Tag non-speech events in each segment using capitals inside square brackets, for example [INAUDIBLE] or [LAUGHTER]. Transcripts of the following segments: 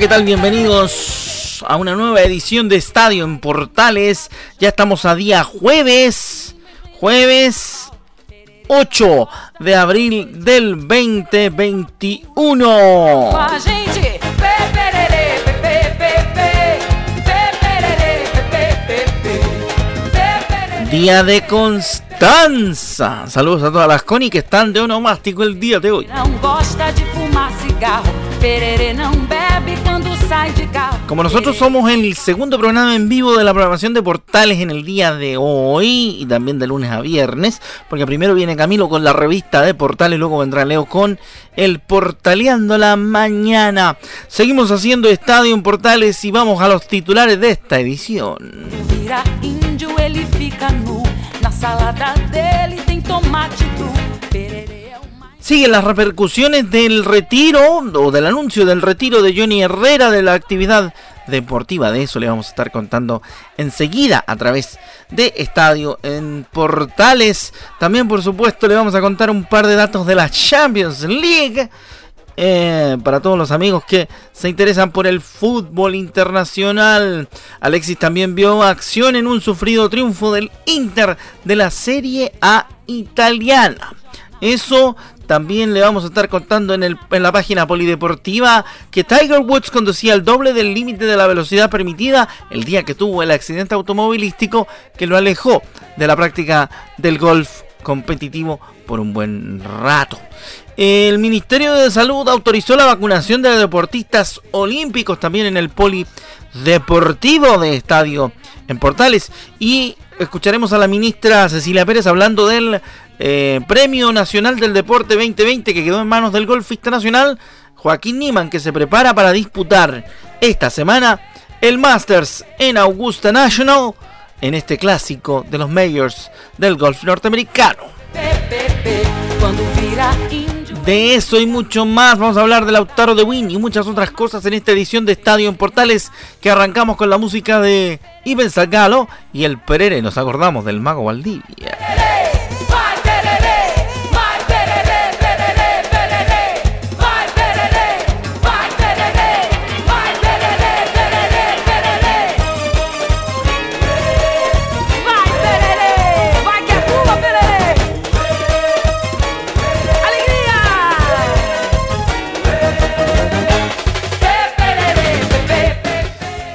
¿Qué tal? Bienvenidos a una nueva edición de Estadio en Portales. Ya estamos a día jueves, jueves 8 de abril del 2021. Día de Constanza. Saludos a todas las Connie que están de onomástico el día de hoy. Como nosotros somos el segundo programa en vivo de la programación de Portales en el día de hoy y también de lunes a viernes, porque primero viene Camilo con la revista de Portales, luego vendrá Leo con el Portaleando la Mañana. Seguimos haciendo Estadio en Portales y vamos a los titulares de esta edición. Siguen las repercusiones del retiro o del anuncio del retiro de Johnny Herrera de la actividad deportiva. De eso le vamos a estar contando enseguida a través de Estadio en Portales. También, por supuesto, le vamos a contar un par de datos de la Champions League. Eh, para todos los amigos que se interesan por el fútbol internacional. Alexis también vio acción en un sufrido triunfo del Inter de la Serie A italiana. Eso también le vamos a estar contando en, el, en la página polideportiva que Tiger Woods conducía el doble del límite de la velocidad permitida el día que tuvo el accidente automovilístico que lo alejó de la práctica del golf competitivo por un buen rato. El Ministerio de Salud autorizó la vacunación de deportistas olímpicos también en el polideportivo de Estadio en Portales y escucharemos a la ministra Cecilia Pérez hablando del eh, Premio Nacional del Deporte 2020 que quedó en manos del golfista nacional Joaquín Niman que se prepara para disputar esta semana el Masters en Augusta National en este clásico de los Majors del golf norteamericano. De eso y mucho más vamos a hablar del Lautaro de Win y muchas otras cosas en esta edición de Estadio en Portales que arrancamos con la música de Iben Zagalo y el Perere, nos acordamos del mago Valdivia.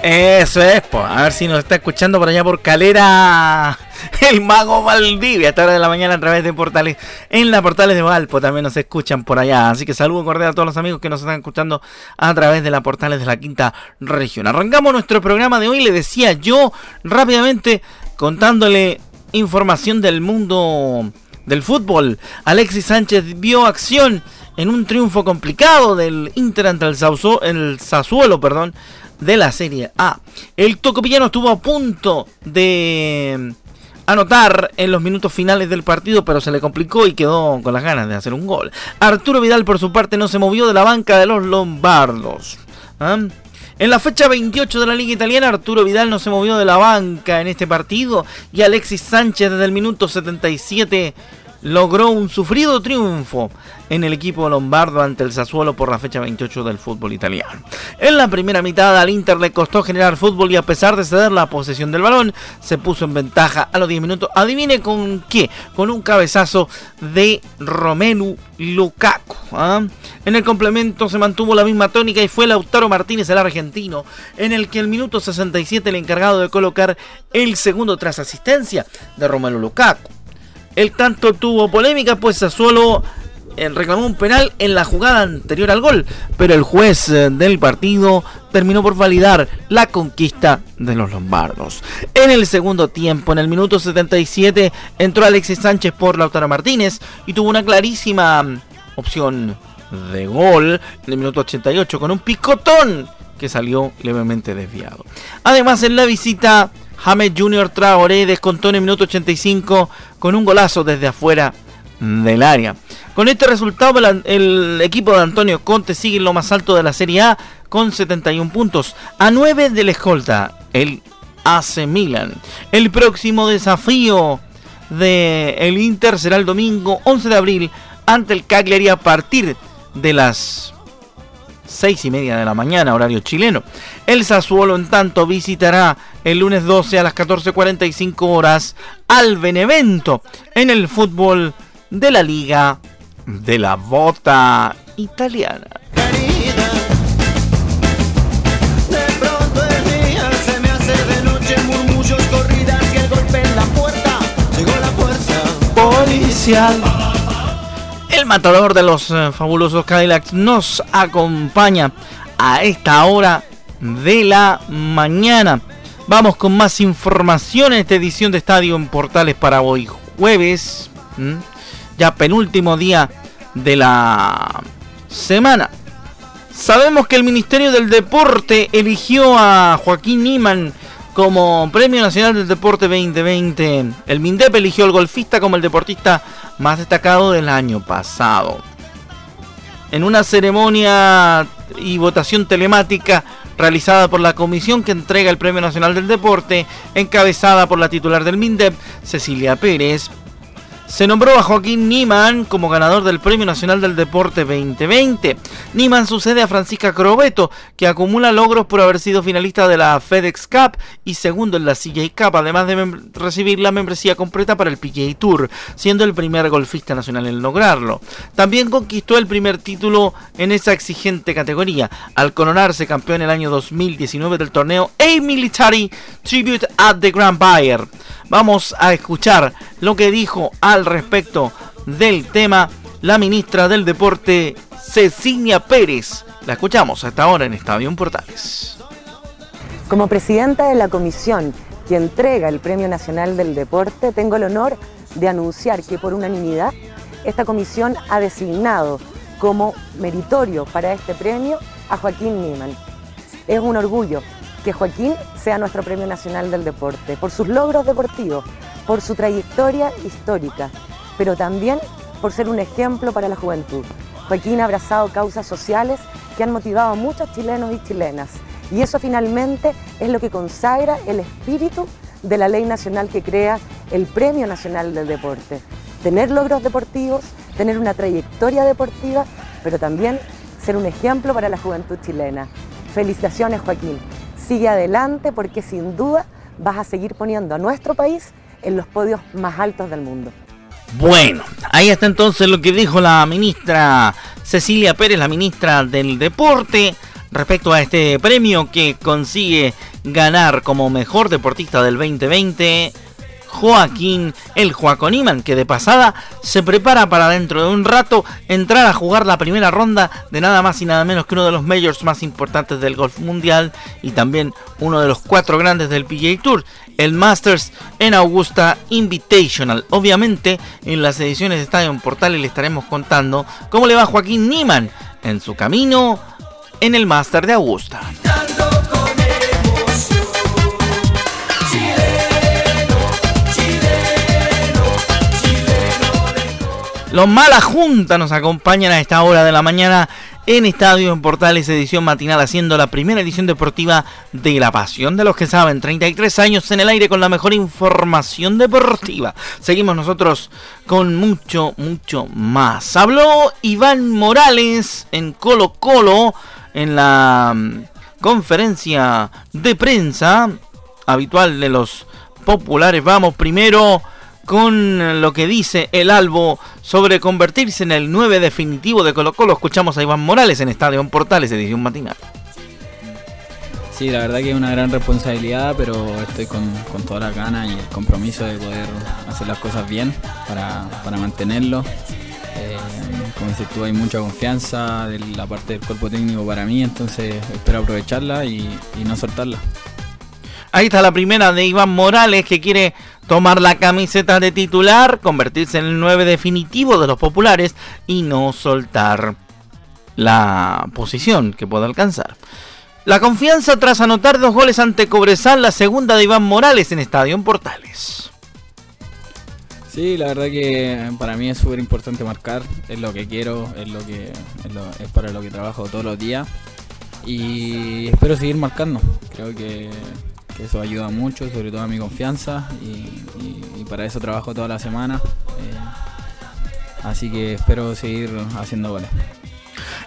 Eso es, pues. A ver si nos está escuchando por allá por Calera [LAUGHS] el mago Valdivia a esta hora de la mañana a través de portales. En la portales de Valpo también nos escuchan por allá. Así que saludo cordial a todos los amigos que nos están escuchando a través de la portales de la quinta región. Arrancamos nuestro programa de hoy. Le decía yo rápidamente contándole información del mundo del fútbol. Alexis Sánchez vio acción en un triunfo complicado del Inter ante el, el Sassuolo, perdón, de la Serie A. El Tocopillano estuvo a punto de anotar en los minutos finales del partido, pero se le complicó y quedó con las ganas de hacer un gol. Arturo Vidal, por su parte, no se movió de la banca de los Lombardos. ¿ah? En la fecha 28 de la Liga Italiana, Arturo Vidal no se movió de la banca en este partido y Alexis Sánchez desde el minuto 77 logró un sufrido triunfo en el equipo lombardo ante el Sassuolo por la fecha 28 del fútbol italiano. En la primera mitad al Inter le costó generar fútbol y a pesar de ceder la posesión del balón, se puso en ventaja a los 10 minutos. Adivine con qué, con un cabezazo de Romelu Lukaku. ¿ah? En el complemento se mantuvo la misma tónica y fue Lautaro Martínez, el argentino, en el que el minuto 67 el encargado de colocar el segundo tras asistencia de Romelu Lukaku. El tanto tuvo polémica, pues Sassuolo eh, reclamó un penal en la jugada anterior al gol, pero el juez eh, del partido terminó por validar la conquista de los lombardos. En el segundo tiempo, en el minuto 77, entró Alexis Sánchez por Lautaro Martínez y tuvo una clarísima mm, opción de gol en el minuto 88 con un picotón que salió levemente desviado. Además, en la visita, James Junior Traoré descontó en el minuto 85 con un golazo desde afuera del área. Con este resultado, el, equipo de Antonio Conte sigue en lo más alto de la Serie A con 71 puntos, a 9 del escolta, el AC Milan. El próximo desafío de el Inter será el domingo 11 de abril ante el Cagliari a partir de las 6 y media de la mañana, horario chileno. El Sassuolo, en tanto, visitará el lunes 12 a las 14.45 horas al Benevento en el fútbol de la Liga de la Bota Italiana. Policial. El matador de los eh, fabulosos Cadillacs nos acompaña a esta hora de la mañana. Vamos con más información en esta edición de Estadio en Portales para hoy jueves, ya penúltimo día de la semana. Sabemos que el Ministerio del Deporte eligió a Joaquín Niman como Premio Nacional del Deporte 2020. El MINDEP eligió al golfista como el deportista más destacado del año pasado. En una ceremonia y votación telemática realizada por la comisión que entrega el Premio Nacional del Deporte, encabezada por la titular del MINDEP, Cecilia Pérez, se nombró a Joaquín Niman como ganador del Premio Nacional del Deporte 2020. Niman sucede a Francisca Crobeto, que acumula logros por haber sido finalista de la FedEx Cup y segundo en la CJ Cup, además de recibir la membresía completa para el PGA Tour, siendo el primer golfista nacional en lograrlo. También conquistó el primer título en esa exigente categoría, al coronarse campeón el año 2019 del torneo A Military Tribute at the Grand Bayer. Vamos a escuchar lo que dijo al respecto del tema la ministra del Deporte, Cecilia Pérez. La escuchamos hasta ahora en Estadio Portales. Como presidenta de la comisión que entrega el Premio Nacional del Deporte, tengo el honor de anunciar que por unanimidad esta comisión ha designado como meritorio para este premio a Joaquín Niemann. Es un orgullo que Joaquín sea nuestro Premio Nacional del Deporte, por sus logros deportivos, por su trayectoria histórica, pero también por ser un ejemplo para la juventud. Joaquín ha abrazado causas sociales que han motivado a muchos chilenos y chilenas, y eso finalmente es lo que consagra el espíritu de la ley nacional que crea el Premio Nacional del Deporte. Tener logros deportivos, tener una trayectoria deportiva, pero también ser un ejemplo para la juventud chilena. Felicitaciones Joaquín sigue adelante porque sin duda vas a seguir poniendo a nuestro país en los podios más altos del mundo. Bueno, ahí está entonces lo que dijo la ministra Cecilia Pérez, la ministra del Deporte, respecto a este premio que consigue ganar como mejor deportista del 2020 Joaquín el Joaconiman, que de pasada se prepara para dentro de un rato entrar a jugar la primera ronda de nada más y nada menos que uno de los majors más importantes del golf mundial y también uno de los cuatro grandes del PGA Tour, el Masters en Augusta Invitational. Obviamente en las ediciones de Estadio Portal le estaremos contando cómo le va Joaquín Niman en su camino en el Master de Augusta. Los Mala Junta nos acompañan a esta hora de la mañana en Estadio en Portales, edición matinal, haciendo la primera edición deportiva de La Pasión de los que saben. 33 años en el aire con la mejor información deportiva. Seguimos nosotros con mucho, mucho más. Habló Iván Morales en Colo Colo en la mm, conferencia de prensa habitual de los populares. Vamos primero con lo que dice el Albo sobre convertirse en el 9 definitivo de Colo Colo. Escuchamos a Iván Morales en Estadio Portales, edición matinal. Sí, la verdad que es una gran responsabilidad, pero estoy con, toda la gana y el compromiso de poder hacer las cosas bien para, mantenerlo. Eh, como dices tú, hay mucha confianza de la parte del cuerpo técnico para mí, entonces espero aprovecharla y no soltarla. Ahí está la primera de Iván Morales que quiere tomar la camiseta de titular, convertirse en el 9 definitivo de los populares y no soltar la posición que pueda alcanzar. La confianza tras anotar dos goles ante Cobresal, la segunda de Iván Morales en Estadio en Portales. Sí, la verdad que para mí es súper importante marcar, es lo que quiero, es lo que es, para lo que trabajo todos los días y espero seguir marcando. Creo que, eso ayuda mucho, sobre todo a mi confianza y, para eso trabajo toda la semana. Eh, así que espero seguir haciendo goles.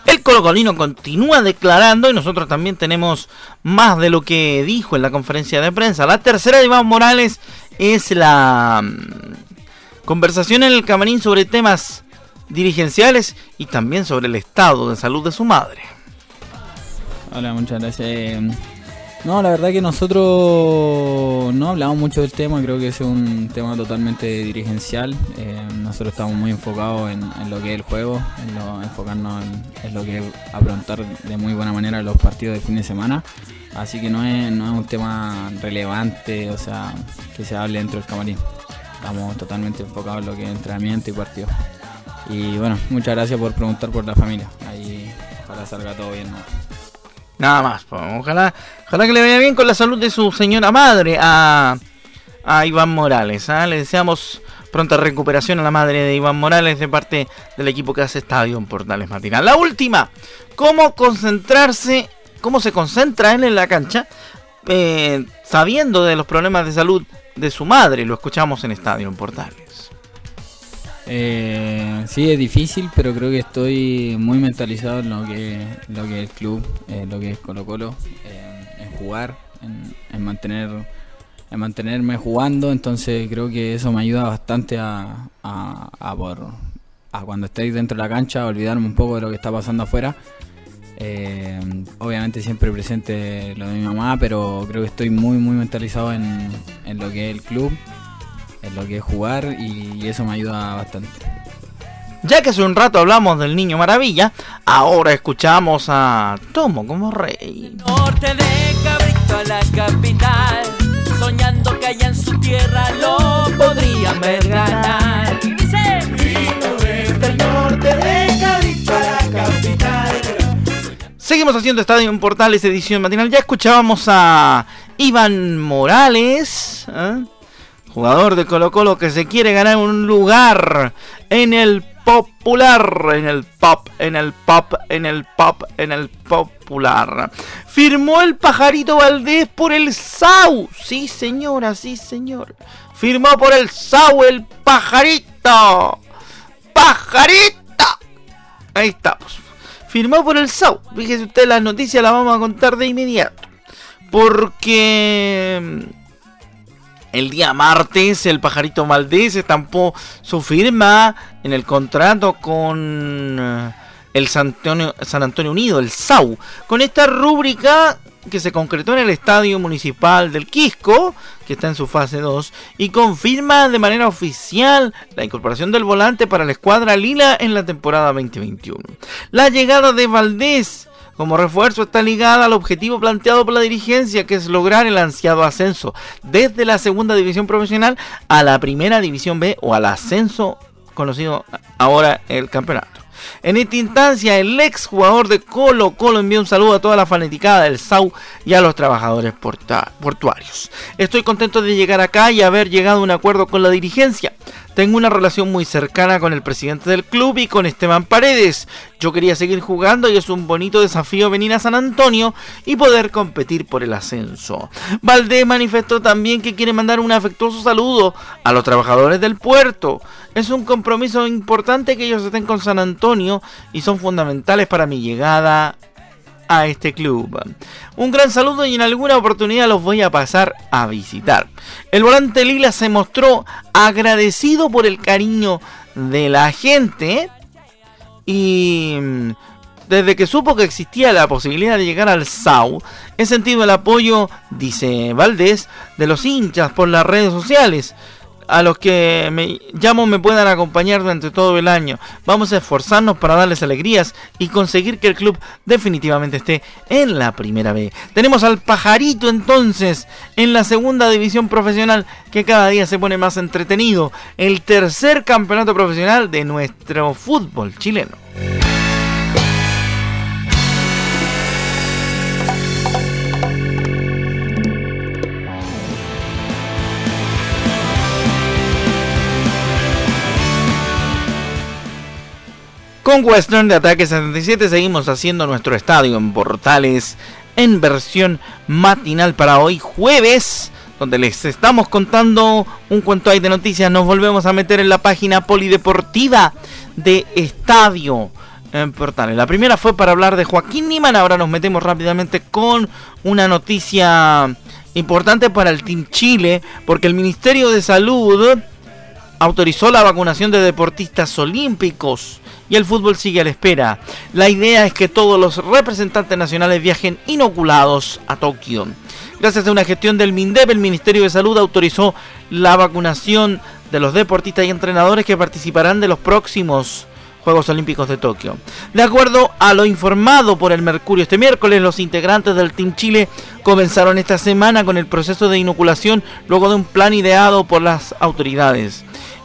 El colocolino continúa declarando y nosotros también tenemos más de lo que dijo en la conferencia de prensa. La tercera de Iván Morales es la mm, conversación en el camarín sobre temas dirigenciales y también sobre el estado de salud de su madre. Hola, muchas gracias. No, la verdad que nosotros no hablamos mucho del tema, creo que es un tema totalmente dirigencial. Eh, nosotros estamos muy enfocados en, lo que es el juego, en enfocarnos en, lo que es afrontar de muy buena manera los partidos del fin de semana. Así que no es, no es un tema relevante, o sea, que se hable dentro del camarín. Estamos totalmente enfocados en lo que es entrenamiento y partido. Y bueno, muchas gracias por preguntar por la familia. Ahí ojalá salga todo bien. Nada más. Ojalá, ojalá que le vaya bien con la salud de su señora madre a, Iván Morales. ¿ah? Le deseamos pronta recuperación a la madre de Iván Morales de parte del equipo que hace estadio en Portales Matinal. La última, ¿cómo concentrarse, cómo se concentra él en la cancha eh, sabiendo de los problemas de salud de su madre? Lo escuchamos en estadio en Portales. Eh, sí, es difícil, pero creo que estoy muy mentalizado en lo que, lo que es el club, eh, lo que es Colo Colo, eh, en jugar, en, mantener en mantenerme jugando, entonces creo que eso me ayuda bastante a, a, por, a cuando estéis dentro de la cancha, olvidarme un poco de lo que está pasando afuera. Eh, obviamente siempre presente lo de mi mamá, pero creo que estoy muy muy mentalizado en, en lo que es el club en lo que es jugar y eso me ayuda bastante. Ya que hace un rato hablamos del niño maravilla, ahora escuchamos a Tomo como rey. Norte de Cabrito a la capital, soñando que allá en su tierra lo podrían ver ganar. Y dice, desde el norte de Cabrito a la capital. Seguimos haciendo Estadio en Portales edición matinal. Ya escuchábamos a Iván Morales. ¿eh? Jugador de Colo Colo que se quiere ganar un lugar en el popular, en el pop, en el pop, en el pop, en el popular. Firmó el pajarito Valdés por el SAU. Sí, señora, sí, señor. Firmó por el SAU el pajarito. Pajarito. Ahí estamos. Firmó por el SAU. Fíjese usted, las noticias las vamos a contar de inmediato. Porque el día martes, el pajarito Maldés estampó su firma en el contrato con eh, el San Antonio, San Antonio Unido, el SAU. Con esta rúbrica que se concretó en el Estadio Municipal del Quisco, que está en su fase 2, y confirma de manera oficial la incorporación del volante para la escuadra Lila en la temporada 2021. La llegada de Valdés como refuerzo está ligada al objetivo planteado por la dirigencia, que es lograr el ansiado ascenso desde la segunda división profesional a la primera división B o al ascenso conocido ahora el campeonato. En esta instancia, el ex jugador de Colo Colo envió un saludo a toda la fanaticada del SAU y a los trabajadores portuarios. Estoy contento de llegar acá y haber llegado a un acuerdo con la dirigencia. Tengo una relación muy cercana con el presidente del club y con Esteban Paredes. Yo quería seguir jugando y es un bonito desafío venir a San Antonio y poder competir por el ascenso. Valdés manifestó también que quiere mandar un afectuoso saludo a los trabajadores del puerto. Es un compromiso importante que ellos estén con San Antonio y son fundamentales para mi llegada a este club. Un gran saludo y en alguna oportunidad los voy a pasar a visitar. El volante Lila se mostró agradecido por el cariño de la gente y mm, desde que supo que existía la posibilidad de llegar al SAU, he sentido el apoyo, dice Valdés, de los hinchas por las redes sociales a los que me llamo me puedan acompañar durante todo el año. Vamos a esforzarnos para darles alegrías y conseguir que el club definitivamente esté en la primera B. Tenemos al pajarito entonces en la segunda división profesional que cada día se pone más entretenido. El tercer campeonato profesional de nuestro fútbol chileno. Con Western de Ataque 77 seguimos haciendo nuestro estadio en Portales en versión matinal para hoy jueves donde les estamos contando un cuento ahí de noticias. Nos volvemos a meter en la página polideportiva de Estadio en Portales. La primera fue para hablar de Joaquín Niman. Ahora nos metemos rápidamente con una noticia importante para el Team Chile, porque el Ministerio de Salud autorizó la vacunación de deportistas olímpicos y el fútbol sigue a la espera. La idea es que todos los representantes nacionales viajen inoculados a Tokio. Gracias a una gestión del MINDEP, el Ministerio de Salud autorizó la vacunación de los deportistas y entrenadores que participarán de los próximos Juegos Olímpicos de Tokio. De acuerdo a lo informado por el Mercurio este miércoles, los integrantes del Team Chile comenzaron esta semana con el proceso de inoculación luego de un plan ideado por las autoridades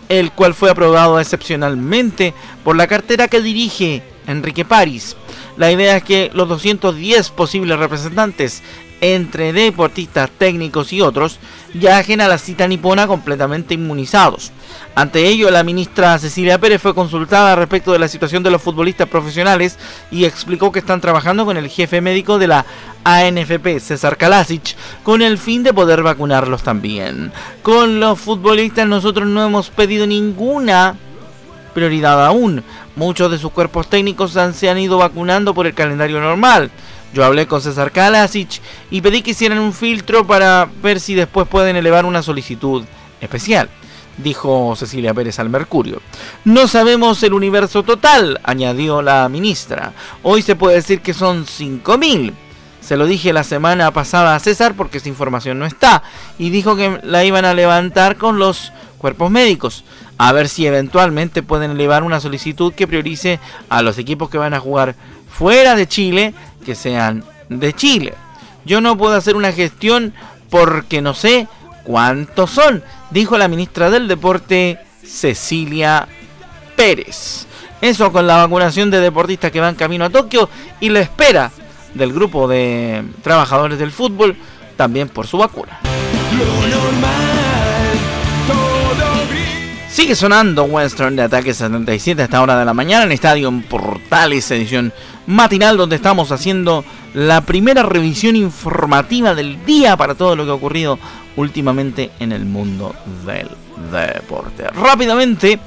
el cual fue aprobado excepcionalmente por la cartera que dirige Enrique París. La idea es que los 210 posibles representantes entre deportistas, técnicos y otros viajen a la cita nipona completamente inmunizados. Ante ello, la ministra Cecilia Pérez fue consultada respecto de la situación de los futbolistas profesionales y explicó que están trabajando con el jefe médico de la ANFP, César Kalasic, con el fin de poder vacunarlos también. Con los futbolistas nosotros no hemos pedido ninguna prioridad aún. Muchos de sus cuerpos técnicos se han ido vacunando por el calendario normal. Yo hablé con César Kalasic y pedí que hicieran un filtro para ver si después pueden elevar una solicitud especial, dijo Cecilia Pérez al Mercurio. No sabemos el universo total, añadió la ministra. Hoy se puede decir que son 5.000. Se lo dije la semana pasada a César porque esa información no está y dijo que la iban a levantar con los cuerpos médicos a ver si eventualmente pueden elevar una solicitud que priorice a los equipos que van a jugar fuera de Chile que sean de Chile. Yo no puedo hacer una gestión porque no sé cuántos son, dijo la ministra del Deporte Cecilia Pérez. Eso con la vacunación de deportistas que van camino a Tokio y la espera del grupo de trabajadores del fútbol también por su vacuna. Sigue sonando Western de Ataque 77 a esta hora de la mañana en Estadio Portales, edición matinal, donde estamos haciendo la primera revisión informativa del día para todo lo que ha ocurrido últimamente en el mundo del deporte. Rápidamente,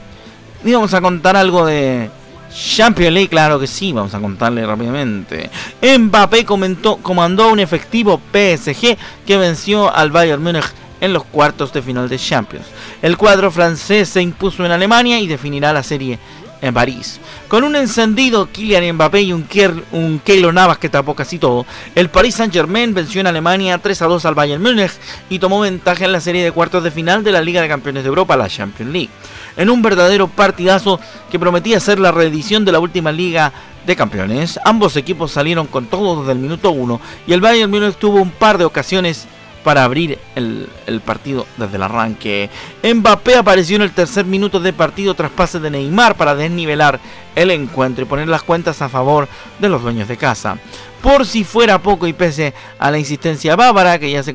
íbamos a contar algo de Champions League, claro que sí, vamos a contarle rápidamente. Mbappé comentó, comandó un efectivo PSG que venció al Bayern Múnich en los cuartos de final de Champions. El cuadro francés se impuso en Alemania y definirá la serie en París. Con un encendido Kylian Mbappé y un, un Keylor Navas que tapó casi todo, el Paris Saint-Germain venció en Alemania 3 a 2 al Bayern Múnich y tomó ventaja en la serie de cuartos de final de la Liga de Campeones de Europa, la Champions League. En un verdadero partidazo que prometía ser la reedición de la última Liga de Campeones, ambos equipos salieron con todo desde el minuto 1 y el Bayern Múnich tuvo un par de ocasiones para abrir el, partido desde el arranque. Mbappé apareció en el tercer minuto de partido tras pase de Neymar para desnivelar el encuentro y poner las cuentas a favor de los dueños de casa. Por si fuera poco y pese a la insistencia bávara que ya se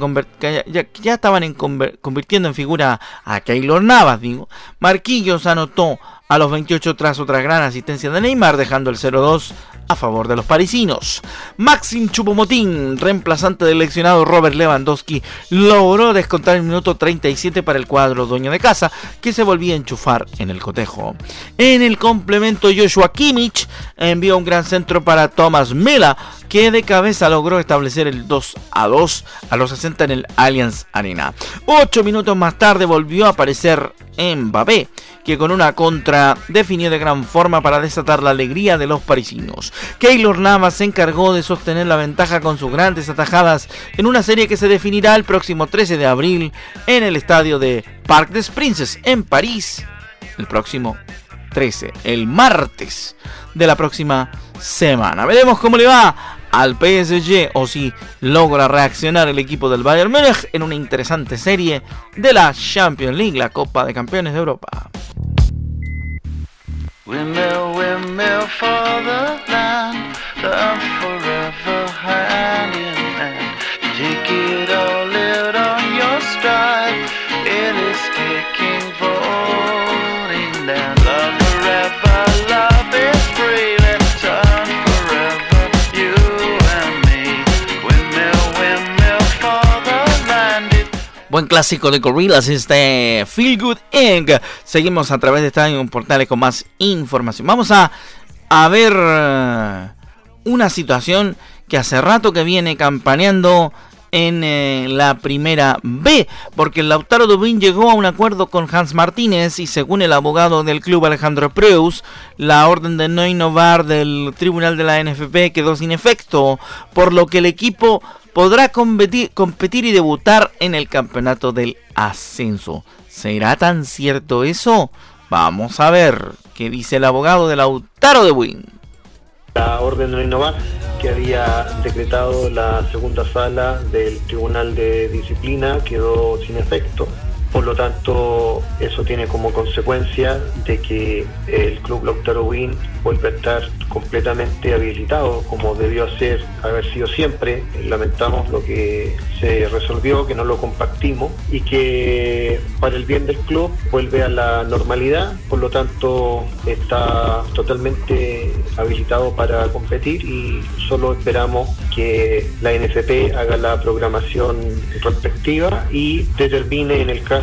ya, estaban convirtiendo en figura a Keylor Navas, digo, Marquillos anotó a los 28 tras otra gran asistencia de Neymar, dejando el 0-2 a favor de los parisinos. Maxim Chupomotín, reemplazante del leccionado Robert Lewandowski, logró descontar el minuto 37 para el cuadro dueño de casa, que se volvía a enchufar en el cotejo. En el complemento, Joshua Kimmich envió un gran centro para Thomas Mela, que de cabeza logró establecer el 2 a 2 a los 60 en el Allianz Arena. Ocho minutos más tarde volvió a aparecer Mbappé, que con una contra definió de gran forma para desatar la alegría de los parisinos. Keylor Navas se encargó de sostener la ventaja con sus grandes atajadas en una serie que se definirá el próximo 13 de abril en el estadio de Parc des Princes en París. El próximo 13, el martes de la próxima semana. Veremos cómo le va al PSG o si logra reaccionar el equipo del Bayern Múnich en una interesante serie de la Champions League, la Copa de Campeones de Europa. Buen clásico de Gorillaz, este Feel Good Egg. Seguimos a través de Estadio Portales con más información. Vamos a, a ver eh, una situación que hace rato que viene campaneando en eh, la primera B, porque el Lautaro Dubín llegó a un acuerdo con Hans Martínez y según el abogado del club Alejandro Preus, la orden de no innovar del tribunal de la NFP quedó sin efecto, por lo que el equipo podrá competir, y debutar en el campeonato del ascenso. ¿Será tan cierto eso? Vamos a ver qué dice el abogado del Lautaro de Win. La orden de no innovar que había decretado la segunda sala del Tribunal de Disciplina quedó sin efecto por lo tanto, eso tiene como consecuencia de que el Club Lautaro Win vuelve a estar completamente habilitado como debió ser, haber sido siempre. Lamentamos lo que se resolvió, que no lo compartimos y que para el bien del club vuelve a la normalidad, por lo tanto está totalmente habilitado para competir y solo esperamos que la NFP haga la programación respectiva y determine en el caso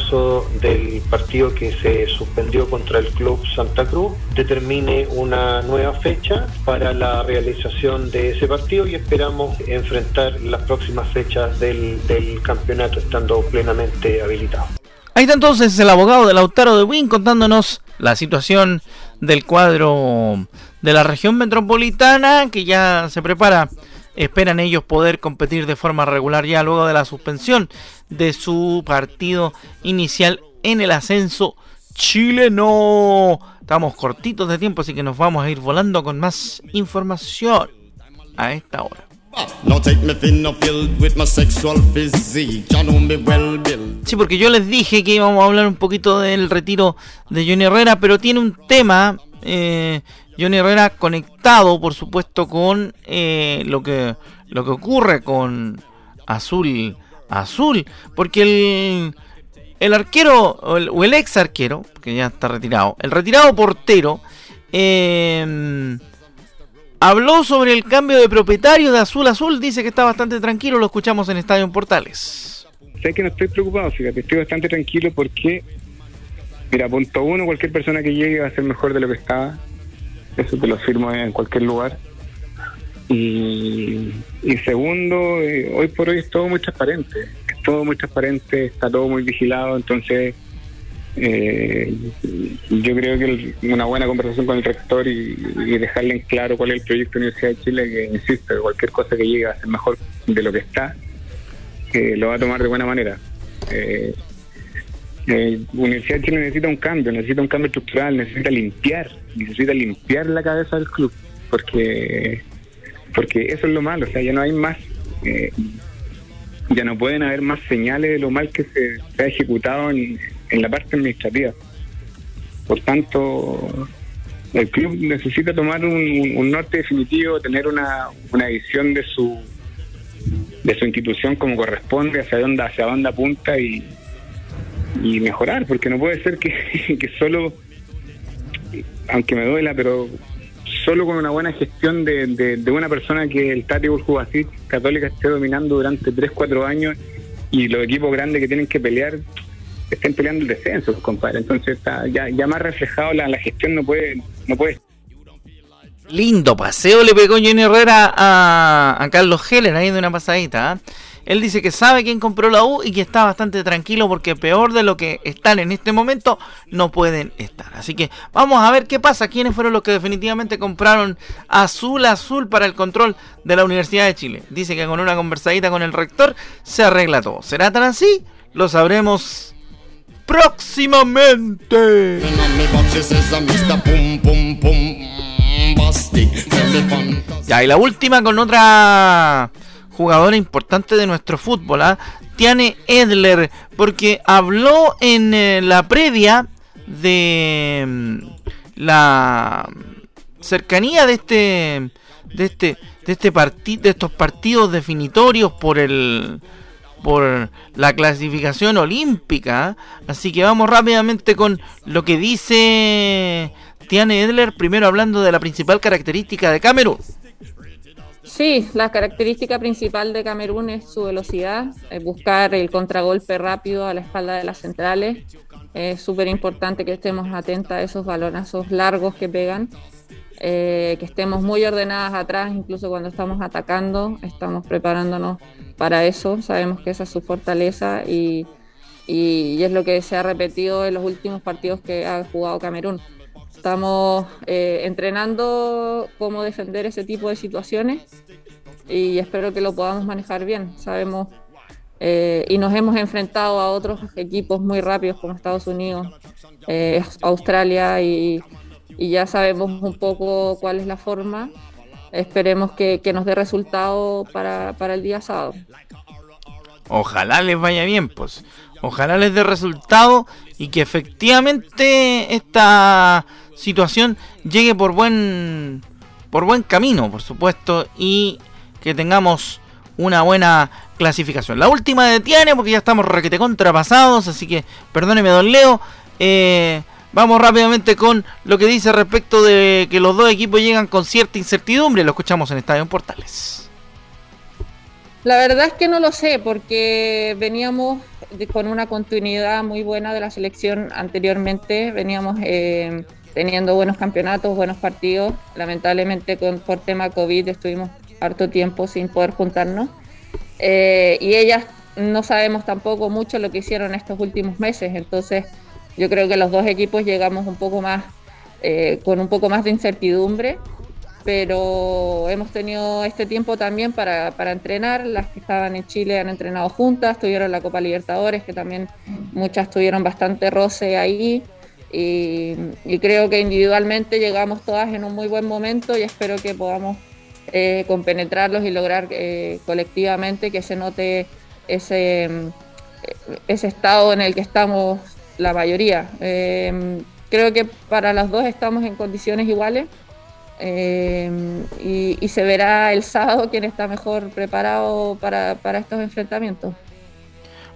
del partido que se suspendió contra el Club Santa Cruz, determine una nueva fecha para la realización de ese partido y esperamos enfrentar las próximas fechas del, campeonato estando plenamente habilitado. Ahí está entonces el abogado de Lautaro de Win contándonos la situación del cuadro de la región metropolitana que ya se prepara esperan ellos poder competir de forma regular ya luego de la suspensión de su partido inicial en el ascenso chileno. Estamos cortitos de tiempo, así que nos vamos a ir volando con más información a esta hora. Sí, porque yo les dije que íbamos a hablar un poquito del retiro de Johnny Herrera, pero tiene un tema eh, Johnny Herrera conectado, por supuesto, con eh, lo, que, lo que ocurre con Azul Azul. Porque el, el arquero, o el, ex arquero, que ya está retirado, el retirado portero, em, habló sobre el cambio de propietario de Azul Azul. Dice que está bastante tranquilo, lo escuchamos en Estadio Portales. Sé que no estoy preocupado, fíjate, estoy bastante tranquilo porque, mira, punto uno, cualquier persona que llegue va a ser mejor de lo que estaba eso te lo firmo en cualquier lugar. Y, segundo, eh, hoy por hoy es todo muy transparente, es todo muy transparente, está todo muy vigilado, entonces eh, yo creo que una buena conversación con el rector y, dejarle en claro cuál es el proyecto de Universidad de Chile, que insisto, cualquier cosa que llegue a ser mejor de lo que está, que lo va a tomar de buena manera. Eh, Universidad de Chile necesita un cambio, necesita un cambio estructural, necesita limpiar, necesita limpiar la cabeza del club, porque porque eso es lo malo, o sea, ya no hay más, eh, ya no pueden haber más señales de lo mal que se, ha ejecutado en, la parte administrativa. Por tanto, el club necesita tomar un, norte definitivo, tener una, una visión de su de su institución como corresponde, hacia dónde, hacia dónde apunta y, y mejorar, porque no puede ser que, [LAUGHS] que solo, aunque me duela, pero solo con una buena gestión de, de, una persona que el Tati Burjubasic Católica esté dominando durante 3, 4 años y los equipos grandes que tienen que pelear estén peleando el descenso, compadre. Entonces está ya, ya más reflejado la, la gestión no puede, no puede Lindo paseo le pegó Jenny Herrera a, a Carlos Heller ahí de una pasadita. ¿ah? Él dice que sabe quién compró la U y que está bastante tranquilo porque peor de lo que están en este momento no pueden estar. Así que vamos a ver qué pasa, quiénes fueron los que definitivamente compraron azul azul para el control de la Universidad de Chile. Dice que con una conversadita con el rector se arregla todo. ¿Será tan así? Lo sabremos próximamente. Ya, y la última con otra jugadora importante de nuestro fútbol, ¿ah? Tiane Edler, porque habló en eh, la previa de mm, la cercanía de este de este de este partido de estos partidos definitorios por el por la clasificación olímpica. ¿ah? Así que vamos rápidamente con lo que dice Tiane Edler, primero hablando de la principal característica de Camerún. Sí, la característica principal de Camerún es su velocidad, buscar el contragolpe rápido a la espalda de las centrales. Es súper importante que estemos atentos a esos balonazos largos que pegan, eh, que estemos muy ordenadas atrás, incluso cuando estamos atacando, estamos preparándonos para eso. Sabemos que esa es su fortaleza y, y es lo que se ha repetido en los últimos partidos que ha jugado Camerún Estamos eh, entrenando cómo defender ese tipo de situaciones y espero que lo podamos manejar bien. Sabemos eh, y nos hemos enfrentado a otros equipos muy rápidos como Estados Unidos, eh, Australia y, ya sabemos un poco cuál es la forma. Esperemos que, nos dé resultado para, para el día sábado. Ojalá les vaya bien, pues. Ojalá les dé resultado y que efectivamente esta situación llegue por buen por buen camino, por supuesto, y que tengamos una buena clasificación. La última detiene porque ya estamos requete contrapasados, así que perdóneme, don Leo. Eh, vamos rápidamente con lo que dice respecto de que los dos equipos llegan con cierta incertidumbre. Lo escuchamos en Estadio Portales. La verdad es que no lo sé, porque veníamos con una continuidad muy buena de la selección anteriormente. Veníamos eh, teniendo buenos campeonatos, buenos partidos. Lamentablemente con, por tema COVID estuvimos harto tiempo sin poder juntarnos. Eh, y ellas no sabemos tampoco mucho lo que hicieron estos últimos meses. Entonces yo creo que los dos equipos llegamos un poco más, eh, con un poco más de incertidumbre. Pero hemos tenido este tiempo también para, para entrenar. Las que estaban en Chile han entrenado juntas, tuvieron la Copa Libertadores, que también muchas tuvieron bastante roce ahí. Y, creo que individualmente llegamos todas en un muy buen momento y espero que podamos eh, compenetrarlos y lograr eh, colectivamente que se note ese, ese estado en el que estamos la mayoría. Eh, creo que para las dos estamos en condiciones iguales y, y, se verá el sábado quién está mejor preparado para, para estos enfrentamientos.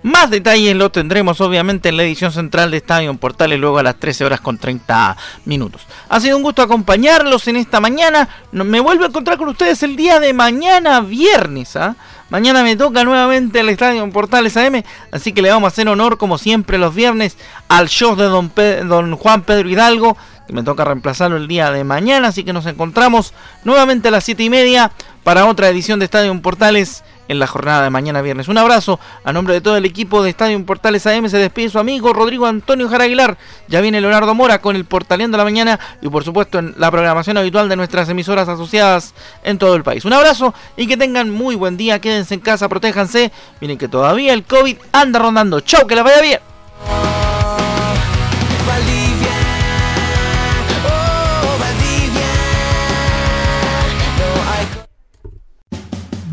Más detalles lo tendremos obviamente en la edición central de Estadio Portales luego a las 13 horas con 30 minutos. Ha sido un gusto acompañarlos en esta mañana. Me vuelvo a encontrar con ustedes el día de mañana viernes. ¿ah? Mañana me toca nuevamente el Estadio Portales AM, así que le vamos a hacer honor como siempre los viernes al show de don, don Juan Pedro Hidalgo que me toca reemplazarlo el día de mañana, así que nos encontramos nuevamente a las 7 y media para otra edición de Estadio Portales en la jornada de mañana viernes. Un abrazo a nombre de todo el equipo de Estadio Portales AM. Se despide su amigo Rodrigo Antonio Jara Aguilar. Ya viene Leonardo Mora con el Portaleando de la Mañana y por supuesto en la programación habitual de nuestras emisoras asociadas en todo el país. Un abrazo y que tengan muy buen día. Quédense en casa, protéjanse. Miren que todavía el COVID anda rondando. Chau, que les vaya bien.